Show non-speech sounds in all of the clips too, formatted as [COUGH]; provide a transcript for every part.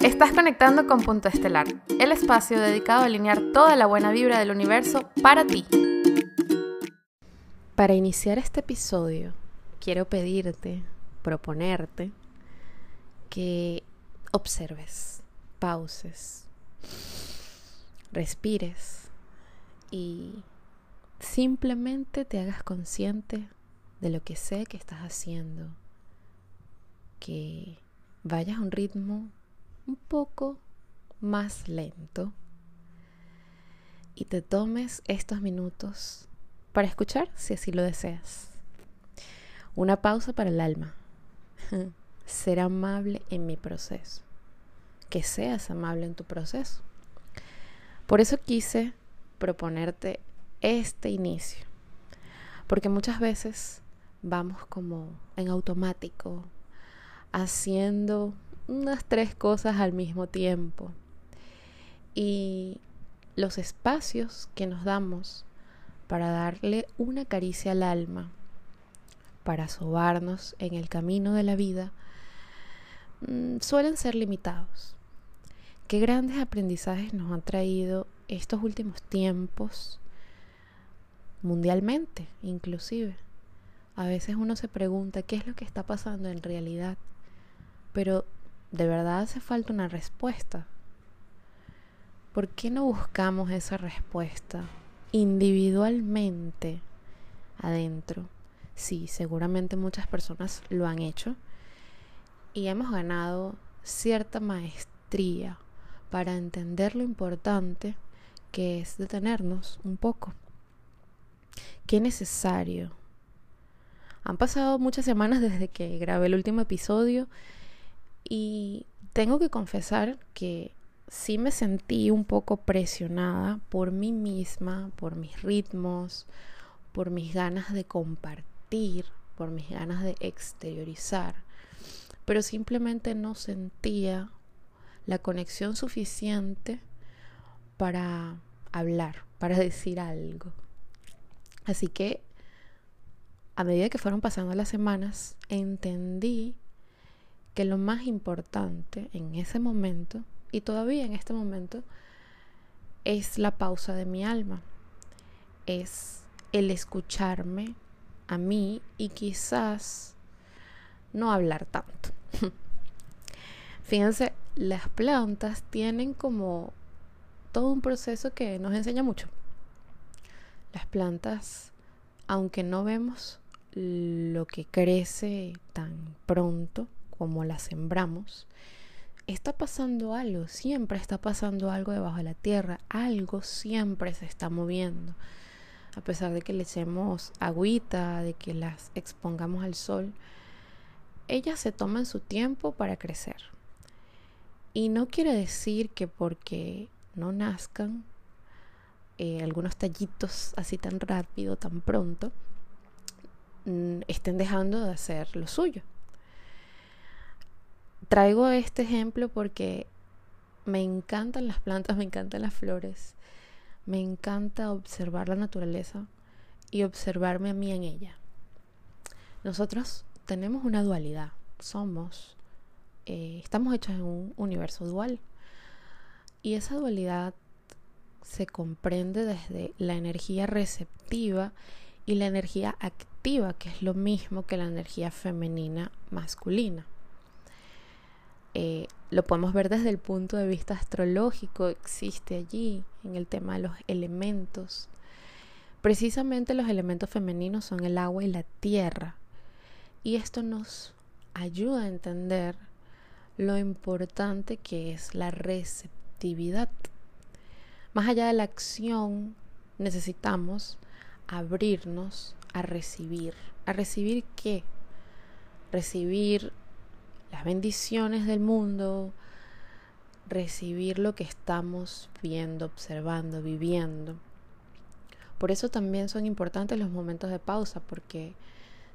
Estás conectando con Punto Estelar, el espacio dedicado a alinear toda la buena vibra del universo para ti. Para iniciar este episodio, quiero pedirte, proponerte, que observes, pauses, respires y simplemente te hagas consciente de lo que sé que estás haciendo, que vayas a un ritmo un poco más lento y te tomes estos minutos para escuchar si así lo deseas. Una pausa para el alma. [LAUGHS] Ser amable en mi proceso. Que seas amable en tu proceso. Por eso quise proponerte este inicio. Porque muchas veces vamos como en automático, haciendo unas tres cosas al mismo tiempo. Y los espacios que nos damos para darle una caricia al alma, para sobarnos en el camino de la vida, mm, suelen ser limitados. Qué grandes aprendizajes nos han traído estos últimos tiempos, mundialmente inclusive. A veces uno se pregunta qué es lo que está pasando en realidad, pero de verdad hace falta una respuesta. ¿Por qué no buscamos esa respuesta individualmente adentro? Sí, seguramente muchas personas lo han hecho y hemos ganado cierta maestría para entender lo importante que es detenernos un poco. Qué necesario. Han pasado muchas semanas desde que grabé el último episodio y tengo que confesar que sí me sentí un poco presionada por mí misma, por mis ritmos, por mis ganas de compartir, por mis ganas de exteriorizar, pero simplemente no sentía la conexión suficiente para hablar, para decir algo. Así que a medida que fueron pasando las semanas, entendí que lo más importante en ese momento, y todavía en este momento, es la pausa de mi alma, es el escucharme a mí y quizás no hablar tanto. [LAUGHS] Fíjense, las plantas tienen como todo un proceso que nos enseña mucho. Las plantas, aunque no vemos lo que crece tan pronto, como la sembramos, está pasando algo, siempre está pasando algo debajo de la tierra, algo siempre se está moviendo. A pesar de que le echemos agüita, de que las expongamos al sol, ellas se toman su tiempo para crecer. Y no quiere decir que porque no nazcan eh, algunos tallitos así tan rápido, tan pronto, mm, estén dejando de hacer lo suyo. Traigo este ejemplo porque me encantan las plantas, me encantan las flores, me encanta observar la naturaleza y observarme a mí en ella. Nosotros tenemos una dualidad, somos, eh, estamos hechos en un universo dual y esa dualidad se comprende desde la energía receptiva y la energía activa, que es lo mismo que la energía femenina masculina. Eh, lo podemos ver desde el punto de vista astrológico, existe allí en el tema de los elementos. Precisamente los elementos femeninos son el agua y la tierra. Y esto nos ayuda a entender lo importante que es la receptividad. Más allá de la acción, necesitamos abrirnos a recibir. ¿A recibir qué? Recibir las bendiciones del mundo, recibir lo que estamos viendo, observando, viviendo. Por eso también son importantes los momentos de pausa, porque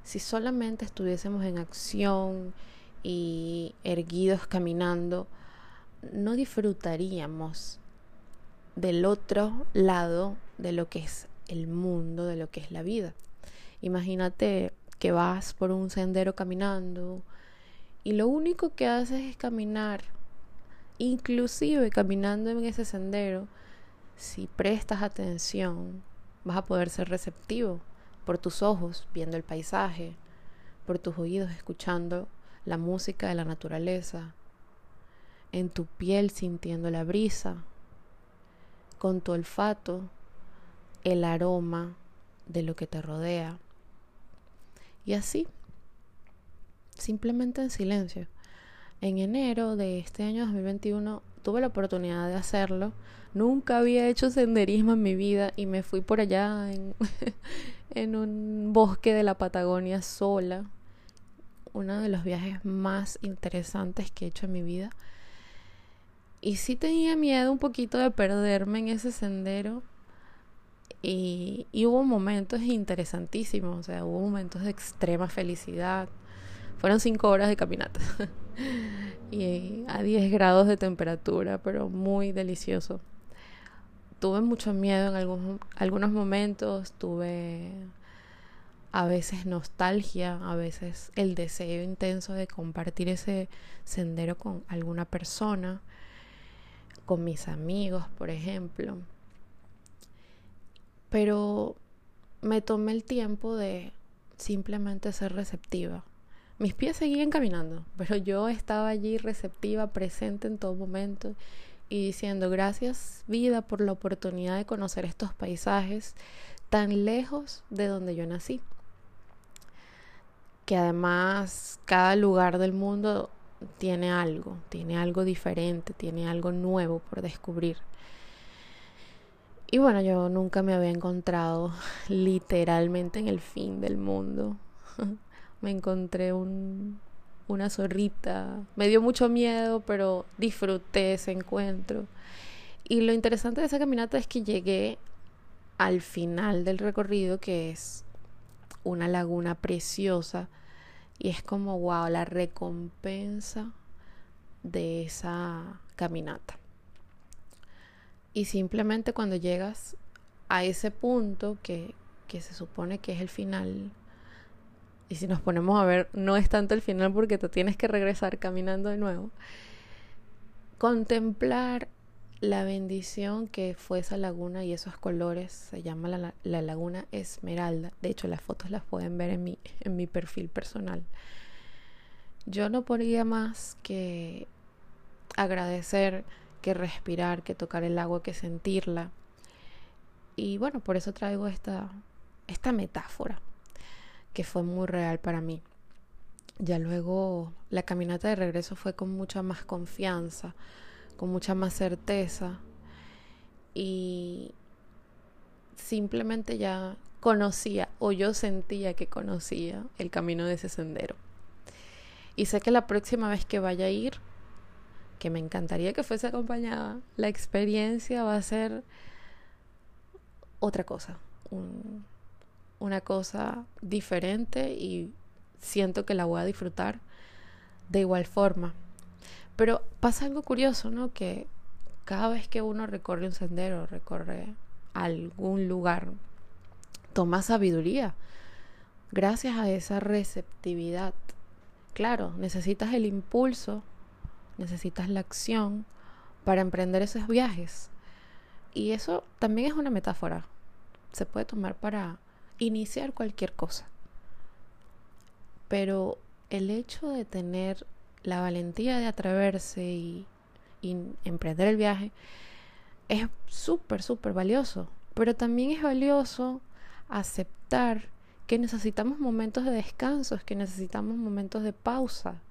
si solamente estuviésemos en acción y erguidos caminando, no disfrutaríamos del otro lado de lo que es el mundo, de lo que es la vida. Imagínate que vas por un sendero caminando y lo único que haces es caminar Inclusive caminando en ese sendero, si prestas atención, vas a poder ser receptivo por tus ojos, viendo el paisaje, por tus oídos, escuchando la música de la naturaleza, en tu piel sintiendo la brisa, con tu olfato, el aroma de lo que te rodea. Y así, simplemente en silencio. En enero de este año 2021 tuve la oportunidad de hacerlo. Nunca había hecho senderismo en mi vida y me fui por allá [LAUGHS] en, un bosque de la Patagonia sola. Uno de los viajes más interesantes que he hecho en mi vida. Y sí tenía miedo un poquito de perderme en ese sendero. Y, y, hubo momentos interesantísimos, o sea, hubo momentos de extrema felicidad. Fueron cinco horas de caminata. [LAUGHS] y a 10 grados de temperatura, pero muy delicioso. Tuve mucho miedo en algunos, algunos momentos, tuve a veces nostalgia, a veces el deseo intenso de compartir ese sendero con alguna persona, con mis amigos, por ejemplo. Pero me tomé el tiempo de simplemente ser receptiva mis pies seguían caminando, pero yo estaba allí receptiva, presente en todo momento y diciendo gracias vida por la oportunidad de conocer estos paisajes tan lejos de donde yo nací. Que además cada lugar del mundo tiene algo, tiene algo diferente, tiene algo nuevo por descubrir. Y bueno, yo nunca me había encontrado [LAUGHS] literalmente en el fin del mundo. [LAUGHS] me encontré un, una zorrita. Me dio mucho miedo, pero disfruté ese encuentro. Y lo interesante de esa caminata es que llegué al final del recorrido, que es una laguna preciosa. Y es como, wow, la recompensa de esa caminata. Y simplemente cuando llegas a ese punto que, que se supone que es el final y si nos ponemos a ver, no es tanto el final porque te tienes que regresar caminando de nuevo. Contemplar la bendición que fue esa laguna y esos colores, se llama la, la, laguna Esmeralda. De hecho, las fotos las pueden ver en mi, en mi perfil personal. Yo no podría más que agradecer, que respirar, que tocar el agua, que sentirla. Y bueno, por eso traigo esta, esta metáfora que fue muy real para mí. Ya luego la caminata de regreso fue con mucha más confianza, con mucha más certeza y simplemente ya conocía o yo sentía que conocía el camino de ese sendero. Y sé que la próxima vez que vaya a ir, que me encantaría que fuese acompañada, la experiencia va a ser otra cosa, una cosa diferente y siento que la voy a disfrutar de igual forma. Pero pasa algo curioso, ¿no? Que cada vez que uno recorre un sendero, recorre algún lugar, toma sabiduría gracias a esa receptividad. Claro, necesitas el impulso, necesitas la acción para emprender esos viajes. Y eso también es una metáfora. Se puede tomar para iniciar cualquier cosa. Pero el hecho de tener la valentía de atreverse y, emprender el viaje es súper, súper valioso. Pero también es valioso aceptar que necesitamos momentos de descanso, que necesitamos momentos de pausa.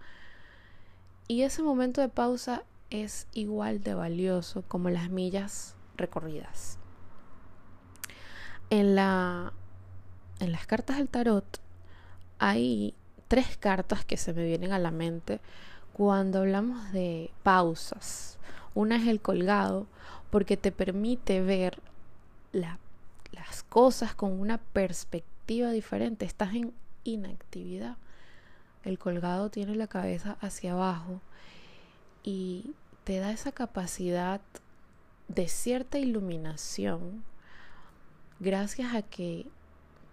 Y ese momento de pausa es igual de valioso como las millas recorridas. En la en las cartas del tarot hay tres cartas que se me vienen a la mente cuando hablamos de pausas. Una es el colgado, porque te permite ver las cosas con una perspectiva diferente. Estás en inactividad. El colgado tiene la cabeza hacia abajo y te da esa capacidad de cierta iluminación gracias a que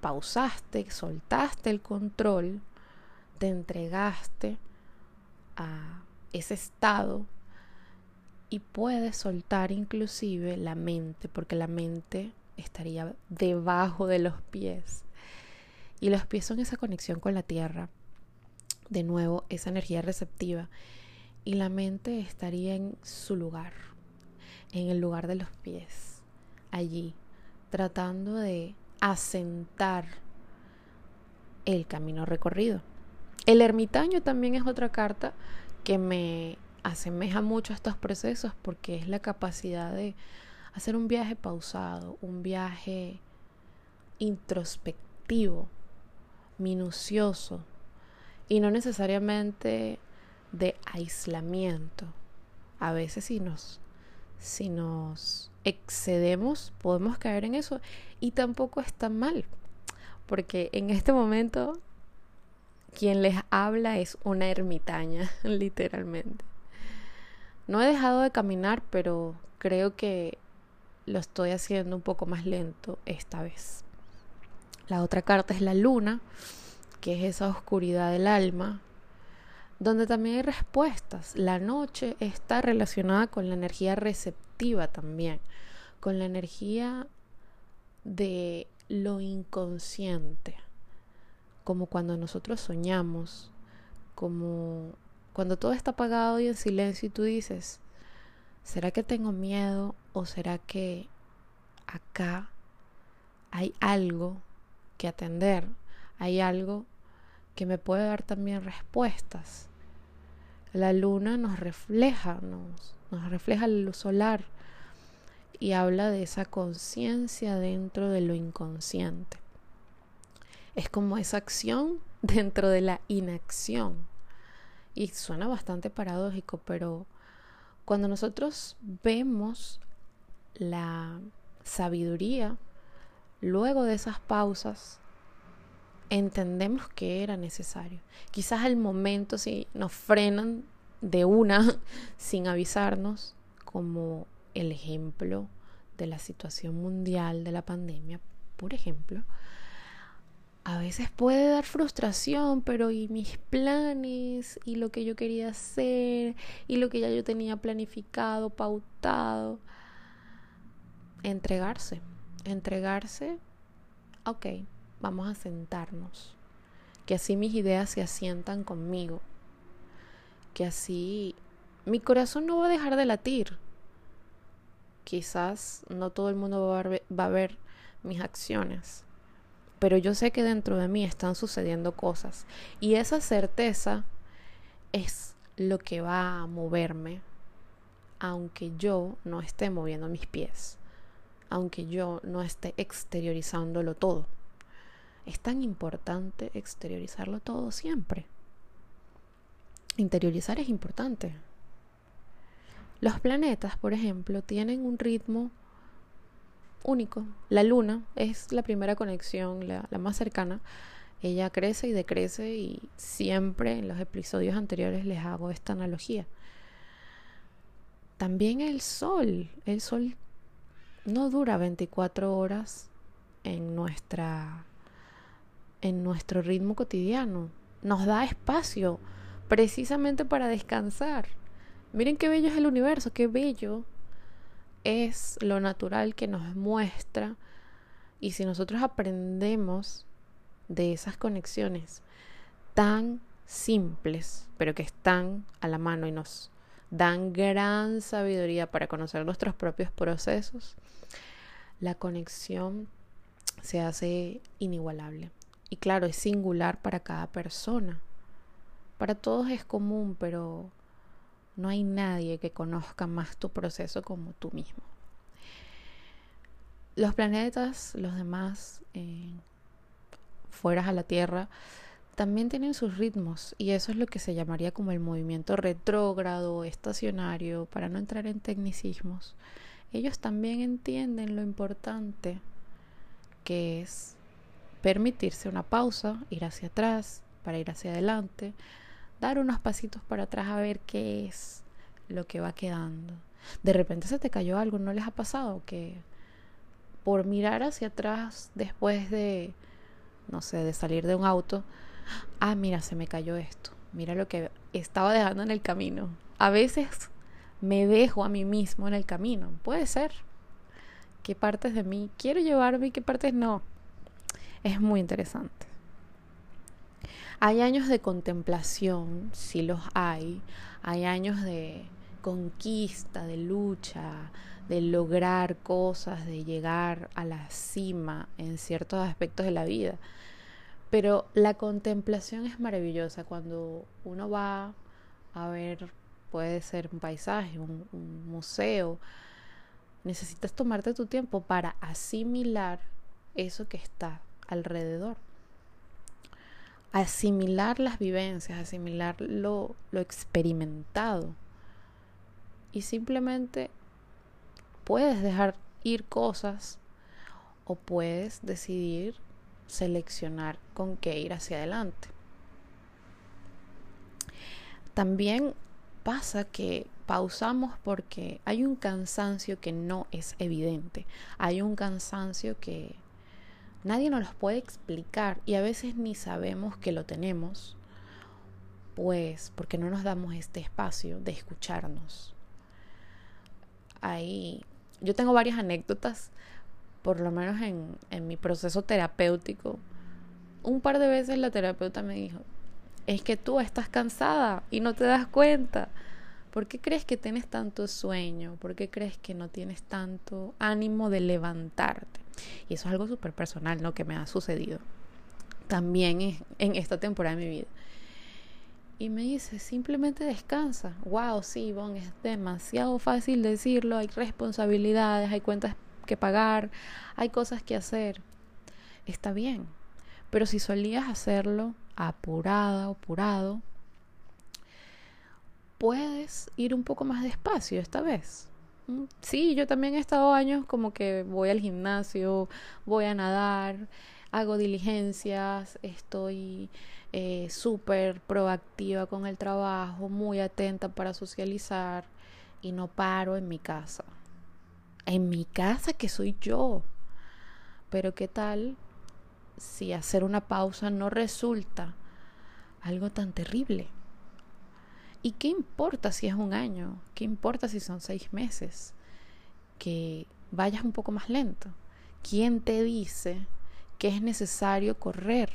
pausaste, soltaste el control, te entregaste a ese estado y puedes soltar inclusive la mente, porque la mente estaría debajo de los pies. Y los pies son esa conexión con la tierra. De nuevo, esa energía receptiva. Y la mente estaría en su lugar, en el lugar de los pies, allí, tratando de asentar el camino recorrido. El ermitaño también es otra carta que me asemeja mucho a estos procesos porque es la capacidad de hacer un viaje pausado, un viaje introspectivo, minucioso y no necesariamente de aislamiento. A veces si nos si nos excedemos podemos caer en eso y tampoco está mal porque en este momento quien les habla es una ermitaña, [LAUGHS] literalmente. No he dejado de caminar, pero creo que lo estoy haciendo un poco más lento esta vez. La otra carta es la luna, que es esa oscuridad del alma, donde también hay respuestas. La noche está relacionada con la energía receptiva también, con la energía de lo inconsciente, como cuando nosotros soñamos, como cuando todo está apagado y en silencio y tú dices, ¿será que tengo miedo o será que acá hay algo que atender? Hay algo que me puede dar también respuestas. La luna nos refleja, nos, refleja la luz solar y habla de esa conciencia dentro de lo inconsciente. Es como esa acción [LAUGHS] dentro de la inacción. Y suena bastante paradójico, pero cuando nosotros vemos la sabiduría, luego de esas pausas, entendemos que era necesario. Quizás al momento si nos frenan de una [LAUGHS] sin avisarnos, como el ejemplo de la situación mundial de la pandemia, por ejemplo, a veces puede dar frustración, pero y mis planes y lo que yo quería hacer y lo que ya yo tenía planificado, pautado. Entregarse, entregarse, ok, vamos a sentarnos, que así mis ideas se asientan conmigo, que así mi corazón no va a dejar de latir, quizás no todo el mundo va a, ver, mis acciones, pero yo sé que dentro de mí están sucediendo cosas y esa certeza es lo que va a moverme, aunque yo no esté moviendo mis pies, aunque yo no esté exteriorizándolo todo. Es tan importante exteriorizarlo todo siempre. Interiorizar es importante, los planetas, por ejemplo, tienen un ritmo único. La luna es la primera conexión, la, más cercana. Ella crece y decrece y siempre en los episodios anteriores les hago esta analogía. También el sol. El sol no dura 24 horas en nuestra en nuestro ritmo cotidiano. Nos da espacio precisamente para descansar. Miren qué bello es el universo, qué bello es lo natural que nos muestra. Y si nosotros aprendemos de esas conexiones tan simples, pero que están a la mano y nos dan gran sabiduría para conocer nuestros propios procesos, la conexión se hace inigualable. Y claro, es singular para cada persona. Para todos es común, pero no hay nadie que conozca más tu proceso como tú mismo. Los planetas, los demás, eh, fuera a la Tierra, también tienen sus ritmos y eso es lo que se llamaría como el movimiento retrógrado, estacionario, para no entrar en tecnicismos. Ellos también entienden lo importante que es permitirse una pausa, ir hacia atrás para ir hacia adelante, dar unos pasitos para atrás a ver qué es lo que va quedando. De repente se te cayó algo, ¿no les ha pasado que por mirar hacia atrás después de, no sé, de salir de un auto, ah, mira, se me cayó esto, mira lo que estaba dejando en el camino. A veces me dejo a mí mismo en el camino. Puede ser. ¿Qué partes de mí quiero llevarme y qué partes no? Es muy interesante. Hay años de contemplación, si los hay. Hay años de conquista, de lucha, de lograr cosas, de llegar a la cima en ciertos aspectos de la vida. Pero la contemplación es maravillosa cuando uno va a ver, puede ser un paisaje, un, museo. Necesitas tomarte tu tiempo para asimilar eso que está alrededor asimilar las vivencias, asimilar lo, lo experimentado. Y simplemente puedes dejar ir cosas o puedes decidir seleccionar con qué ir hacia adelante. También pasa que pausamos porque hay un cansancio que no es evidente, hay un cansancio que nadie nos los puede explicar y a veces ni sabemos que lo tenemos, pues porque no nos damos este espacio de escucharnos. Ahí, yo tengo varias anécdotas, por lo menos en, en mi proceso terapéutico. Un par de veces la terapeuta me dijo, es que tú estás cansada y no te das cuenta. ¿Por qué crees que tienes tanto sueño? ¿Por qué crees que no tienes tanto ánimo de levantarte? Y eso es algo súper personal, ¿no? Que me ha sucedido también en esta temporada de mi vida. Y me dice, simplemente descansa. Wow, sí, Bon, es demasiado fácil decirlo. Hay responsabilidades, hay cuentas que pagar, hay cosas que hacer. Está bien. Pero si solías hacerlo apurada, apurado, puedes ir un poco más despacio esta vez. Mm, sí, yo también he estado años como que voy al gimnasio, voy a nadar, hago diligencias, estoy eh, súper proactiva con el trabajo, muy atenta para socializar y no paro en mi casa. En mi casa que soy yo. Pero ¿qué tal si hacer una pausa no resulta algo tan terrible? ¿Y qué importa si es un año? ¿Qué importa si son seis meses? Que vayas un poco más lento. ¿Quién te dice que es necesario correr?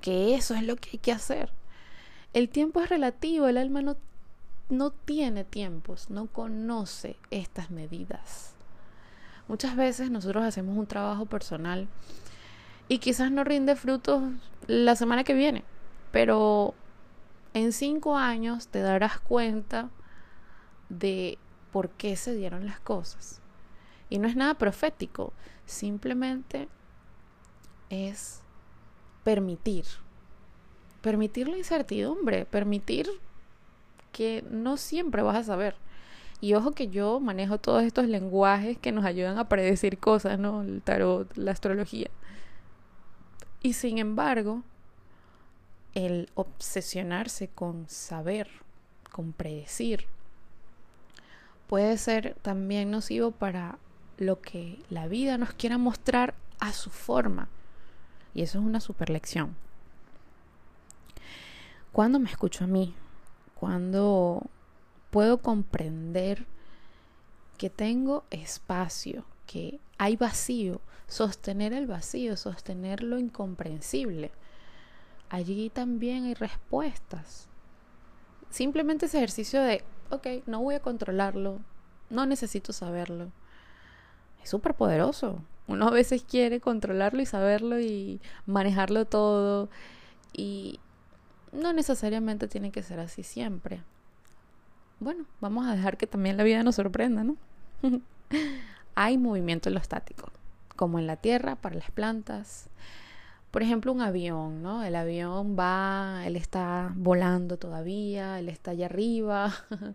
Que eso es lo que hay que hacer. El tiempo es relativo, el alma no, no tiene tiempos, no conoce estas medidas. Muchas veces nosotros hacemos un trabajo personal y quizás no rinde frutos la semana que viene, pero en cinco años te darás cuenta de por qué se dieron las cosas. Y no es nada profético, simplemente es permitir. Permitir la incertidumbre, permitir que no siempre vas a saber. Y ojo que yo manejo todos estos lenguajes que nos ayudan a predecir cosas, ¿no? El tarot, la astrología. Y sin embargo, el obsesionarse con saber, con predecir, puede ser también nocivo para lo que la vida nos quiera mostrar a su forma. Y eso es una super lección. Cuando me escucho a mí, cuando puedo comprender que tengo espacio, que hay vacío, sostener el vacío, sostener lo incomprensible allí también hay respuestas. Simplemente ese ejercicio de, ok, no voy a controlarlo, no necesito saberlo. Es súper poderoso. Uno a veces quiere controlarlo y saberlo y manejarlo todo. Y no necesariamente tiene que ser así siempre. Bueno, vamos a dejar que también la vida nos sorprenda, ¿no? [LAUGHS] Hay movimiento en lo estático, como en la tierra, para las plantas, por ejemplo, un avión, ¿no? El avión va, él está volando todavía, él está allá arriba. [LAUGHS]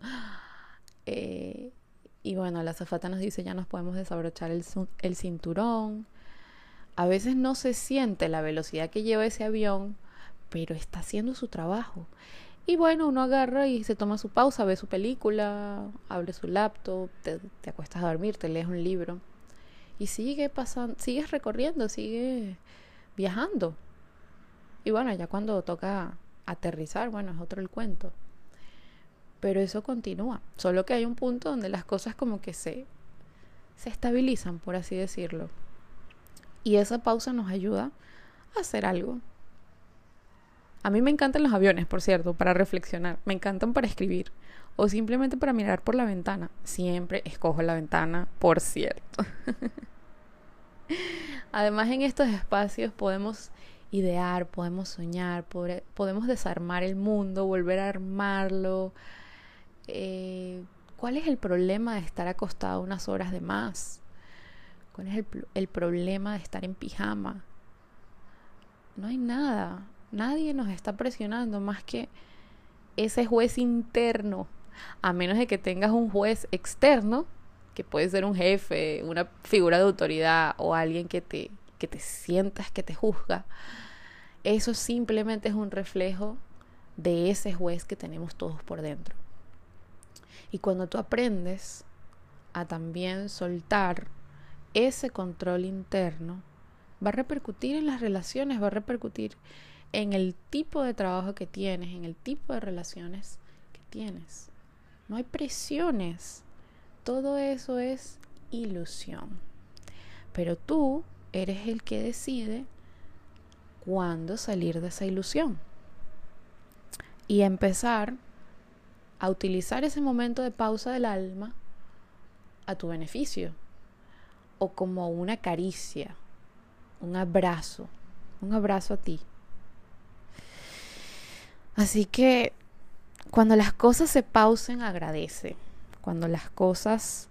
Eh, y bueno, la azafata nos dice ya nos podemos desabrochar el, cinturón. A veces no se siente la velocidad que lleva ese avión, pero está haciendo su trabajo. Y bueno, uno agarra y se toma su pausa, ve su película, abre su laptop, te, te acuestas a dormir, te lees un libro. Y sigue pasando, sigues recorriendo, sigue viajando. Y bueno, ya cuando toca aterrizar, bueno, es otro el cuento. pero eso continúa. Solo que hay un punto donde las cosas como que se, se estabilizan, por así decirlo. Y esa pausa nos ayuda a hacer algo. A mí me encantan los aviones, por cierto, para reflexionar. Me encantan para escribir. O simplemente para mirar por la ventana. Siempre escojo la ventana, por cierto. [LAUGHS] [LAUGHS] Además, en estos espacios podemos idear, podemos soñar, podemos desarmar el mundo, volver a armarlo. Eh, ¿Cuál es el problema de estar acostado unas horas de más? ¿Cuál es el, el problema de estar en pijama? No hay nada. Nadie nos está presionando más que ese juez interno. A menos de que tengas un juez externo, puede ser un jefe, una figura de autoridad o alguien que te, que te sientas que te juzga. Eso simplemente es un reflejo de ese juez que tenemos todos por dentro. Y cuando tú aprendes a también soltar ese control interno, va a repercutir en las relaciones, va a repercutir en el tipo de trabajo que tienes, en el tipo de relaciones que tienes. No hay presiones. Todo eso es ilusión. Pero tú eres el que decide cuándo salir de esa ilusión. Y empezar a utilizar ese momento de pausa del alma a tu beneficio. O como una caricia, un abrazo, un abrazo a ti. Así que cuando las cosas se pausen, agradece. Cuando las cosas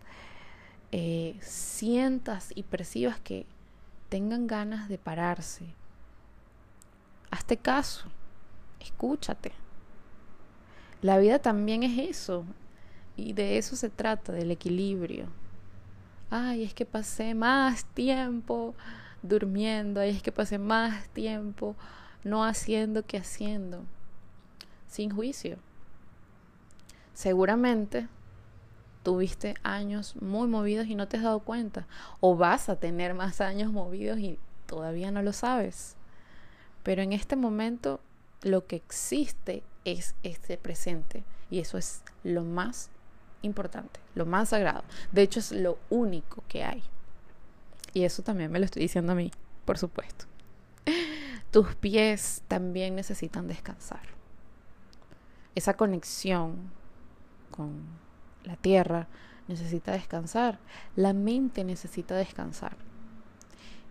eh, sientas y percibas que tengan ganas de pararse, hazte caso, escúchate. La vida también es eso, y de eso se trata, del equilibrio. Ay, es que pasé más tiempo durmiendo, ay, es que pasé más tiempo no haciendo que haciendo sin juicio. Seguramente tuviste años muy movidos y no te has dado cuenta. O vas a tener más años movidos y todavía no lo sabes. Pero en este momento lo que existe es este presente. Y eso es lo más importante, lo más sagrado. De hecho es lo único que hay. Y eso también me lo estoy diciendo a mí, por supuesto. [LAUGHS] Tus pies también necesitan descansar esa conexión con la tierra necesita descansar, la mente necesita descansar.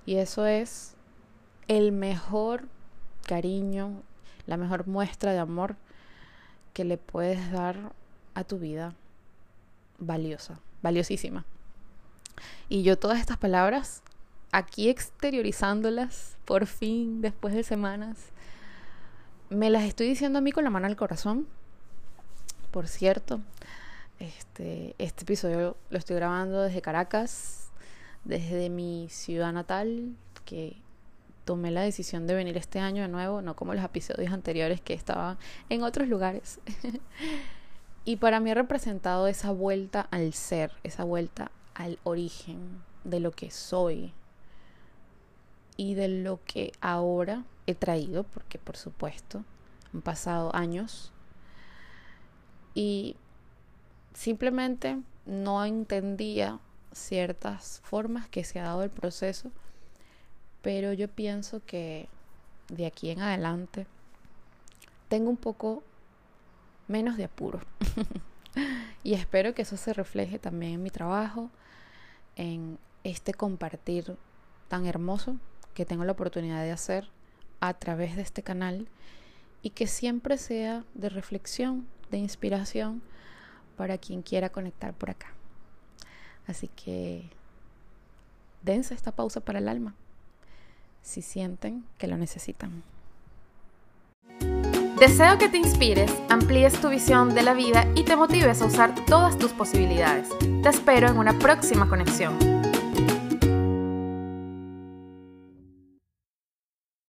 Y eso es el mejor cariño, la mejor muestra de amor que le puedes dar a tu vida valiosa, valiosísima. Y yo todas estas palabras, aquí exteriorizándolas, por fin, después de semanas, me las estoy diciendo a mí con la mano al corazón. Por cierto, este, este episodio lo estoy grabando desde Caracas, desde mi ciudad natal, que tomé la decisión de venir este año de nuevo, no como los episodios anteriores que estaban en otros lugares. [LAUGHS] y para mí ha representado esa vuelta al ser, esa vuelta al origen de lo que soy y de lo que ahora he traído, porque por supuesto han pasado años y simplemente no entendía ciertas formas que se ha dado el proceso, pero yo pienso que de aquí en adelante tengo un poco menos de apuro. [LAUGHS] y espero que eso se refleje también en mi trabajo, en este compartir tan hermoso que tengo la oportunidad de hacer a través de este canal y que siempre sea de reflexión, de inspiración para quien quiera conectar por acá. Así que dense esta pausa para el alma si sienten que lo necesitan. Deseo que te inspires, amplíes tu visión de la vida y te motives a usar todas tus posibilidades. Te espero en una próxima conexión.